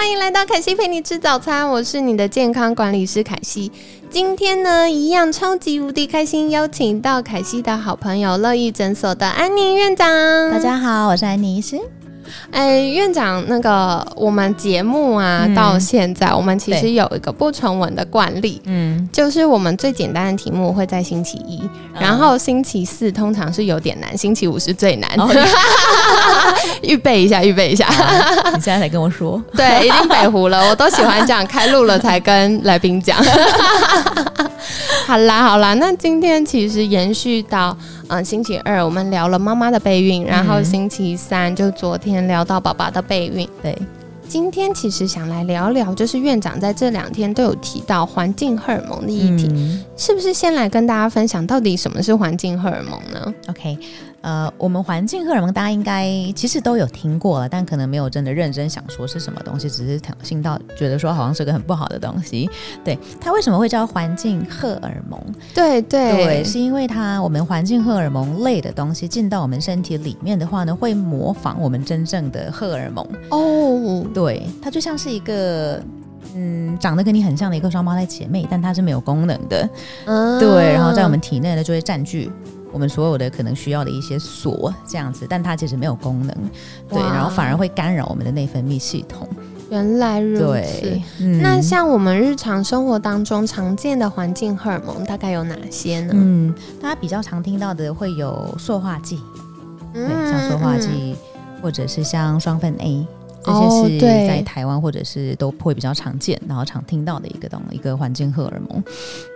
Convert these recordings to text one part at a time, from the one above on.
欢迎来到凯西陪你吃早餐，我是你的健康管理师凯西。今天呢，一样超级无敌开心，邀请到凯西的好朋友乐意诊所的安宁院长。大家好，我是安宁医师。哎，院长，那个我们节目啊，到现在我们其实有一个不成文的惯例，嗯，就是我们最简单的题目会在星期一，然后星期四通常是有点难，星期五是最难。预备一下，预备一下。你现在才跟我说，对，已经北湖了，我都喜欢这样开录了才跟来宾讲。好啦，好啦，那今天其实延续到。嗯，星期二我们聊了妈妈的备孕，然后星期三就昨天聊到爸爸的备孕。对，今天其实想来聊聊，就是院长在这两天都有提到环境荷尔蒙的议题，是不是先来跟大家分享到底什么是环境荷尔蒙呢？OK。呃，我们环境荷尔蒙大家应该其实都有听过了，但可能没有真的认真想说是什么东西，只是听到觉得说好像是个很不好的东西。对它为什么会叫环境荷尔蒙？对对对，是因为它我们环境荷尔蒙类的东西进到我们身体里面的话呢，会模仿我们真正的荷尔蒙。哦，对，它就像是一个嗯，长得跟你很像的一个双胞胎姐妹，但它是没有功能的。嗯，对，然后在我们体内呢就会占据。我们所有的可能需要的一些锁这样子，但它其实没有功能，对，然后反而会干扰我们的内分泌系统。原来如此。那像我们日常生活当中常见的环境荷尔蒙大概有哪些呢？嗯，大家比较常听到的会有塑化剂，对，像塑化剂，或者是像双酚 A。这些是在台湾或者是都会比较常见，然后常听到的一个东一个环境荷尔蒙。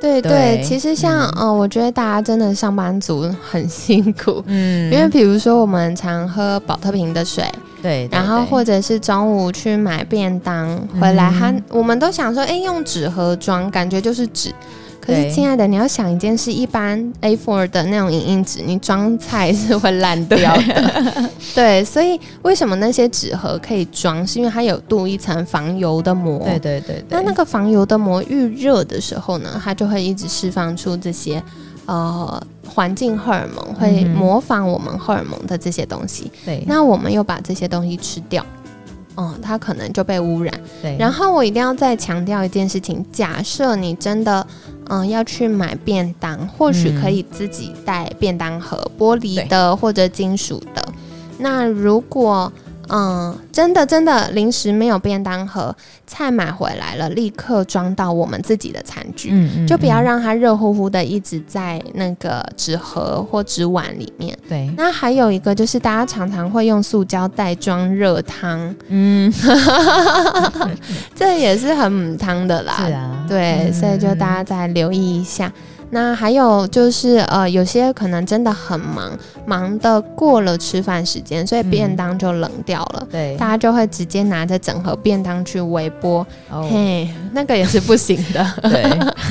对对，其实像嗯，我觉得大家真的上班族很辛苦，嗯，因为比如说我们常喝保特瓶的水，对，然后或者是中午去买便当回来，它我们都想说，哎，用纸盒装，感觉就是纸。可是，亲爱的，你要想一件事，一般 A4 的那种影印纸，你装菜是会烂掉的。对，所以为什么那些纸盒可以装？是因为它有镀一层防油的膜。对对对。那那个防油的膜遇热的时候呢，它就会一直释放出这些呃环境荷尔蒙，会模仿我们荷尔蒙的这些东西。对。那我们又把这些东西吃掉。哦，它可能就被污染。对，然后我一定要再强调一件事情：假设你真的，嗯，要去买便当，或许可以自己带便当盒，玻璃的或者金属的。那如果嗯，真的真的，零食没有便当盒，菜买回来了，立刻装到我们自己的餐具，嗯嗯，就不要让它热乎乎的一直在那个纸盒或纸碗里面。对，那还有一个就是，大家常常会用塑胶袋装热汤，嗯，这也是很母汤的啦。是啊，对，所以就大家再留意一下。那还有就是，呃，有些可能真的很忙，忙的过了吃饭时间，所以便当就冷掉了。对，大家就会直接拿着整盒便当去微波，嘿，那个也是不行的。对，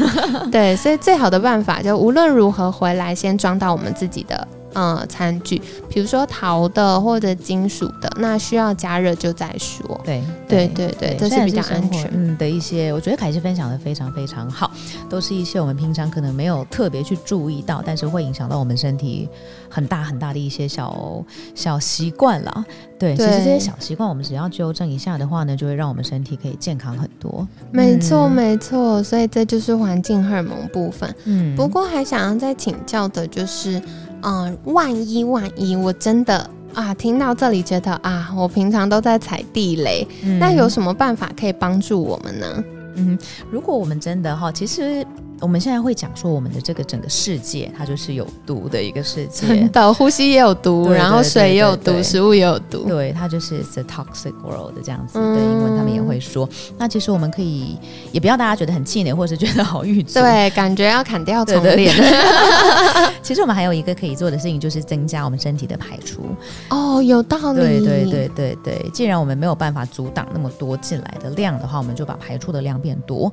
对，所以最好的办法就无论如何回来先装到我们自己的。呃，餐具，比如说陶的或者金属的，那需要加热就再说。对，对，对，对，这是比较安全。嗯，的一些，我觉得凯西分享的非常非常好，都是一些我们平常可能没有特别去注意到，但是会影响到我们身体很大很大的一些小小习惯了。对，其实这些小习惯，我们只要纠正一下的话呢，就会让我们身体可以健康很多。没错，没错。所以这就是环境荷尔蒙部分。嗯，不过还想要再请教的就是。嗯，万一万一我真的啊，听到这里觉得啊，我平常都在踩地雷，那有什么办法可以帮助我们呢？嗯，如果我们真的哈，其实。我们现在会讲说，我们的这个整个世界，它就是有毒的一个世界。真的，呼吸也有毒，然后水也有毒，食物也有毒。对，它就是 the toxic world 这样子的英文，他们也会说。那其实我们可以，也不要大家觉得很气馁，或者是觉得好郁卒。对，感觉要砍掉重练。其实我们还有一个可以做的事情，就是增加我们身体的排出。哦，有道理。对对对对对，既然我们没有办法阻挡那么多进来的量的话，我们就把排出的量变多，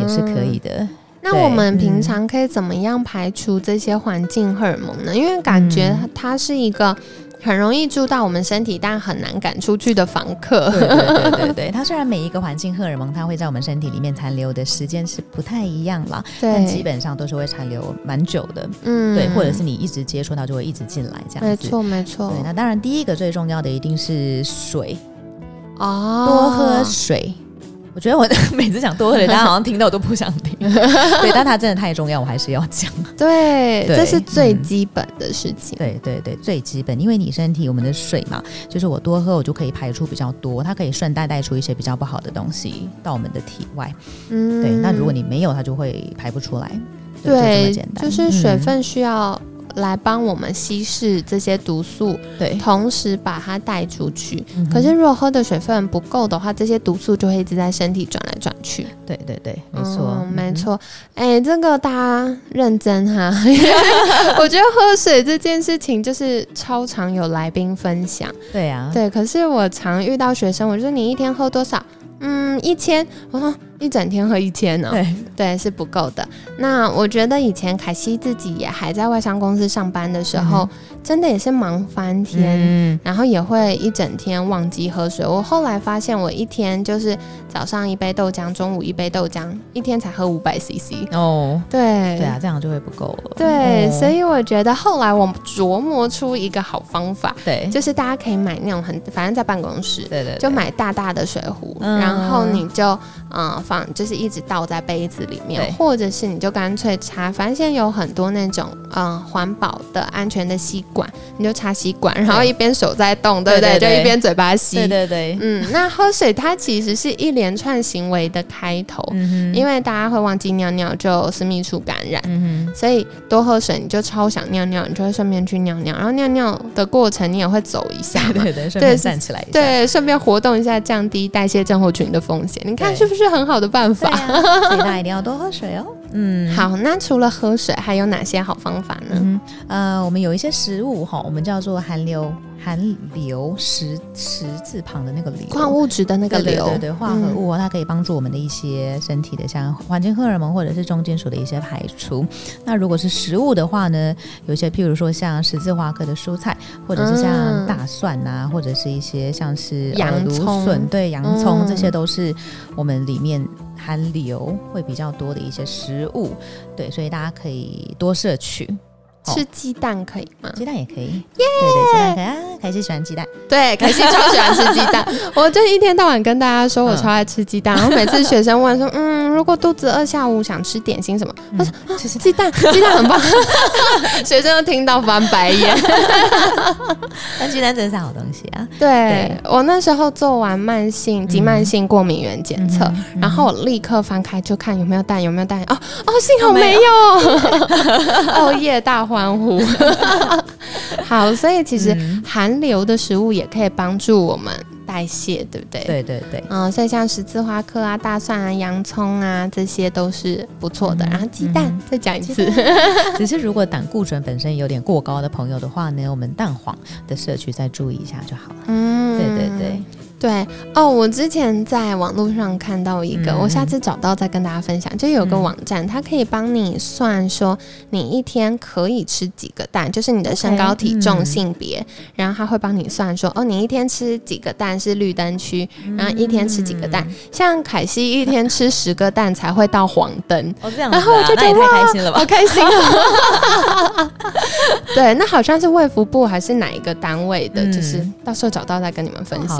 也是可以的。那我们平常可以怎么样排除这些环境荷尔蒙呢？因为感觉它是一个。很容易住到我们身体，但很难赶出去的房客。对对对对 它虽然每一个环境荷尔蒙，它会在我们身体里面残留的时间是不太一样啦，但基本上都是会残留蛮久的。嗯，对，或者是你一直接触到，就会一直进来这样子。没错没错。对，那当然第一个最重要的一定是水哦，多喝水。我觉得我每次讲多喝水，大家好像听到我都不想听。对，但它真的太重要，我还是要讲。对，这是最基本的事情。对对对，最基本，因为你身体我们的水嘛，就是我多喝，我就可以排出比较多，它可以顺带带出一些比较不好的东西到我们的体外。嗯，对。那如果你没有，它就会排不出来。对，就是水分需要。来帮我们稀释这些毒素，对，同时把它带出去。可是如果喝的水分不够的话，这些毒素就会一直在身体转来转去。对对对，没错没错。哎，这个大家认真哈。我觉得喝水这件事情就是超常有来宾分享。对啊，对。可是我常遇到学生，我说你一天喝多少？嗯，一千。我说。一整天喝一千呢？对对，是不够的。那我觉得以前凯西自己也还在外商公司上班的时候，真的也是忙翻天，然后也会一整天忘记喝水。我后来发现，我一天就是早上一杯豆浆，中午一杯豆浆，一天才喝五百 CC。哦，对对啊，这样就会不够了。对，所以我觉得后来我琢磨出一个好方法，对，就是大家可以买那种很，反正在办公室，对对，就买大大的水壶，然后你就嗯。放就是一直倒在杯子里面，或者是你就干脆插，反正现在有很多那种嗯环保的安全的吸管，你就插吸管，然后一边手在动，对不对？就一边嘴巴吸，对对对。嗯，那喝水它其实是一连串行为的开头，因为大家会忘记尿尿就私密处感染，嗯所以多喝水你就超想尿尿，你就会顺便去尿尿，然后尿尿的过程你也会走一下，对对，顺便站起来，对，顺便活动一下，降低代谢症候群的风险。你看是不是很好？好的办法，所以大家一定要多喝水哦。嗯，好，那除了喝水，还有哪些好方法呢？呃，我们有一些食物哈，我们叫做含硫。含硫石石字旁的那个硫，矿物质的那个硫，对对，化合物，它可以帮助我们的一些身体的，像环境荷尔蒙或者是重金属的一些排除。那如果是食物的话呢，有些譬如说像十字花科的蔬菜，或者是像大蒜啊，或者是一些像是洋葱，对，洋葱，这些都是我们里面含硫会比较多的一些食物。对，所以大家可以多摄取。吃鸡蛋可以吗？鸡蛋也可以，耶！对对，鸡蛋可以啊。凯西喜欢鸡蛋，对，凯西超喜欢吃鸡蛋。我就一天到晚跟大家说我超爱吃鸡蛋，然后每次学生问说，嗯，如果肚子饿，下午想吃点心什么？我说其实鸡蛋，鸡蛋很棒。学生都听到翻白眼。但鸡蛋真是好东西啊。对我那时候做完慢性急慢性过敏原检测，然后我立刻翻开就看有没有蛋，有没有蛋？哦哦，幸好没有。哦耶，大。欢呼，好，所以其实含硫的食物也可以帮助我们代谢，对不对？对对对，嗯，所以像十字花科啊、大蒜啊、洋葱啊，这些都是不错的。然后鸡蛋，再讲一次，只是如果胆固醇本身有点过高的朋友的话呢，我们蛋黄的摄取再注意一下就好了。嗯，对对对。对哦，我之前在网络上看到一个，我下次找到再跟大家分享。就有个网站，它可以帮你算说你一天可以吃几个蛋，就是你的身高、体重、性别，然后它会帮你算说哦，你一天吃几个蛋是绿灯区，然后一天吃几个蛋，像凯西一天吃十个蛋才会到黄灯。哦，这样，然后我就觉得太开心了吧，好开心啊！对，那好像是卫福部还是哪一个单位的，就是到时候找到再跟你们分享。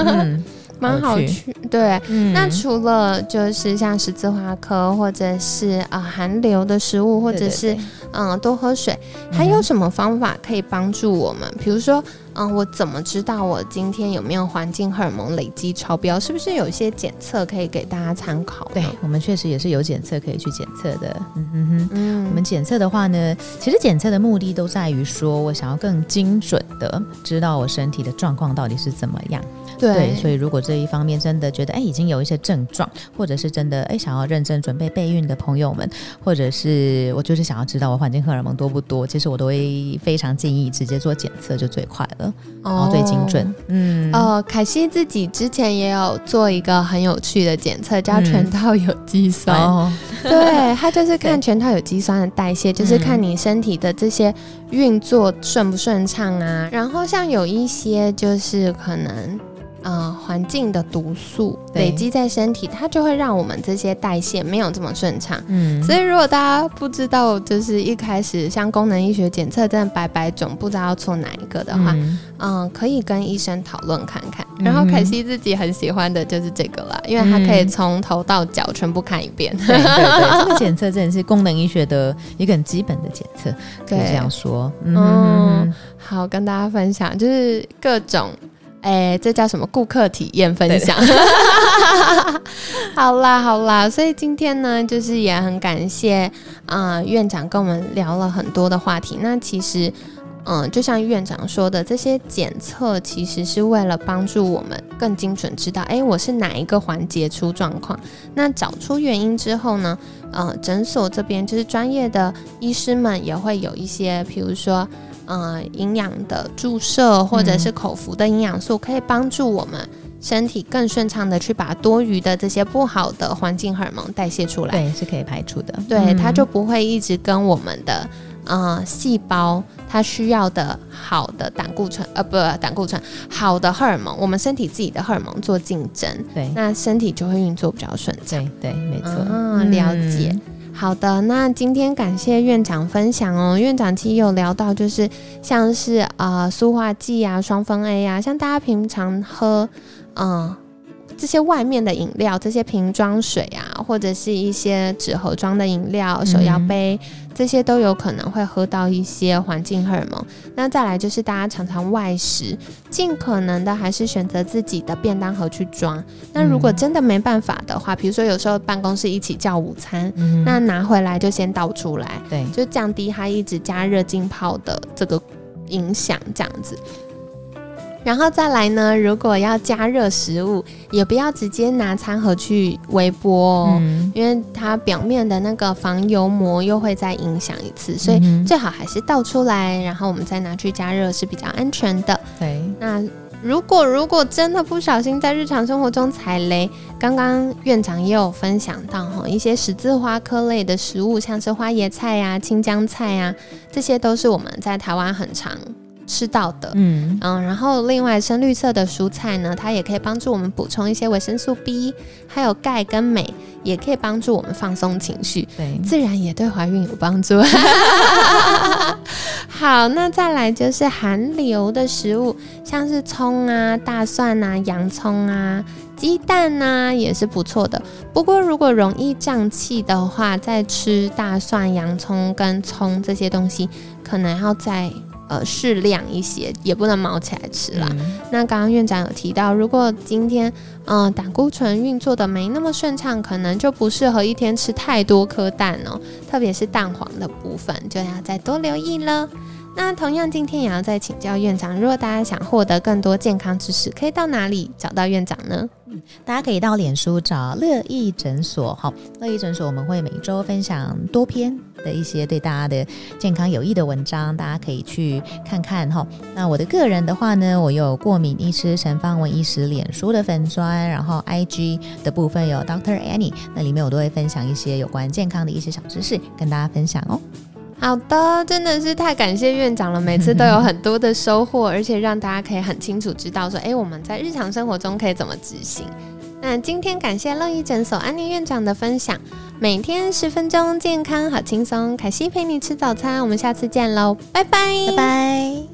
嗯，蛮好去。对，那除了就是像十字花科，或者是呃寒流的食物，或者是嗯多喝水，还有什么方法可以帮助我们？比如说。嗯，我怎么知道我今天有没有环境荷尔蒙累积超标？是不是有一些检测可以给大家参考？对我们确实也是有检测可以去检测的。嗯哼哼，嗯，我们检测的话呢，其实检测的目的都在于说我想要更精准的知道我身体的状况到底是怎么样。对，所以如果这一方面真的觉得哎已经有一些症状，或者是真的哎想要认真准备备孕的朋友们，或者是我就是想要知道我环境荷尔蒙多不多，其实我都会非常建议直接做检测就最快了，然后最精准。嗯，呃，凯西自己之前也有做一个很有趣的检测，叫全套有机酸。对，它就是看全套有机酸的代谢，就是看你身体的这些运作顺不顺畅啊。然后像有一些就是可能。呃，环境的毒素累积在身体，它就会让我们这些代谢没有这么顺畅。嗯，所以如果大家不知道，就是一开始像功能医学检测真的白白种，不知道要做哪一个的话，嗯，可以跟医生讨论看看。然后凯西自己很喜欢的就是这个了，因为它可以从头到脚全部看一遍。对对对，这个检测真的是功能医学的一个很基本的检测，可以这样说。嗯，好，跟大家分享就是各种。哎，这叫什么？顾客体验分享。好啦，好啦，所以今天呢，就是也很感谢啊，院长跟我们聊了很多的话题。那其实，嗯，就像院长说的，这些检测其实是为了帮助我们更精准知道，哎，我是哪一个环节出状况。那找出原因之后呢，呃，诊所这边就是专业的医师们也会有一些，比如说。呃，营养的注射或者是口服的营养素，可以帮助我们身体更顺畅的去把多余的这些不好的环境荷尔蒙代谢出来。对，是可以排除的。对，它就不会一直跟我们的呃细胞它需要的好的胆固醇呃不胆固醇好的荷尔蒙，我们身体自己的荷尔蒙做竞争。对，那身体就会运作比较顺畅。对，没错。嗯，了解。好的，那今天感谢院长分享哦。院长其实有聊到，就是像是呃塑化剂啊、双酚 A 啊，像大家平常喝，嗯。这些外面的饮料，这些瓶装水啊，或者是一些纸盒装的饮料、手摇杯，这些都有可能会喝到一些环境荷尔蒙。那再来就是大家常常外食，尽可能的还是选择自己的便当盒去装。那如果真的没办法的话，比如说有时候办公室一起叫午餐，那拿回来就先倒出来，对，就降低它一直加热浸泡的这个影响，这样子。然后再来呢，如果要加热食物，也不要直接拿餐盒去微波哦，因为它表面的那个防油膜又会再影响一次，所以最好还是倒出来，然后我们再拿去加热是比较安全的。对，那如果如果真的不小心在日常生活中踩雷，刚刚院长也有分享到哈，一些十字花科类的食物，像是花椰菜呀、青江菜呀，这些都是我们在台湾很常。吃到的，嗯嗯，然后另外深绿色的蔬菜呢，它也可以帮助我们补充一些维生素 B，还有钙跟镁，也可以帮助我们放松情绪，对，自然也对怀孕有帮助。好，那再来就是含硫的食物，像是葱啊、大蒜啊、洋葱啊、鸡蛋啊，也是不错的。不过如果容易胀气的话，再吃大蒜、洋葱跟葱这些东西，可能要在。呃，适量一些，也不能毛起来吃啦。那刚刚院长有提到，如果今天嗯胆固醇运作的没那么顺畅，可能就不适合一天吃太多颗蛋哦，特别是蛋黄的部分，就要再多留意了。那同样今天也要再请教院长，如果大家想获得更多健康知识，可以到哪里找到院长呢？大家可以到脸书找乐意诊所，好，乐意诊所我们会每周分享多篇的一些对大家的健康有益的文章，大家可以去看看哈。那我的个人的话呢，我有过敏医师陈芳文医师脸书的粉砖，然后 IG 的部分有 Doctor Annie，那里面我都会分享一些有关健康的一些小知识跟大家分享哦。好的，真的是太感谢院长了，每次都有很多的收获，而且让大家可以很清楚知道说，哎，我们在日常生活中可以怎么执行。那今天感谢乐意诊所安妮院长的分享，每天十分钟，健康好轻松，凯西陪你吃早餐，我们下次见喽，拜拜，拜拜。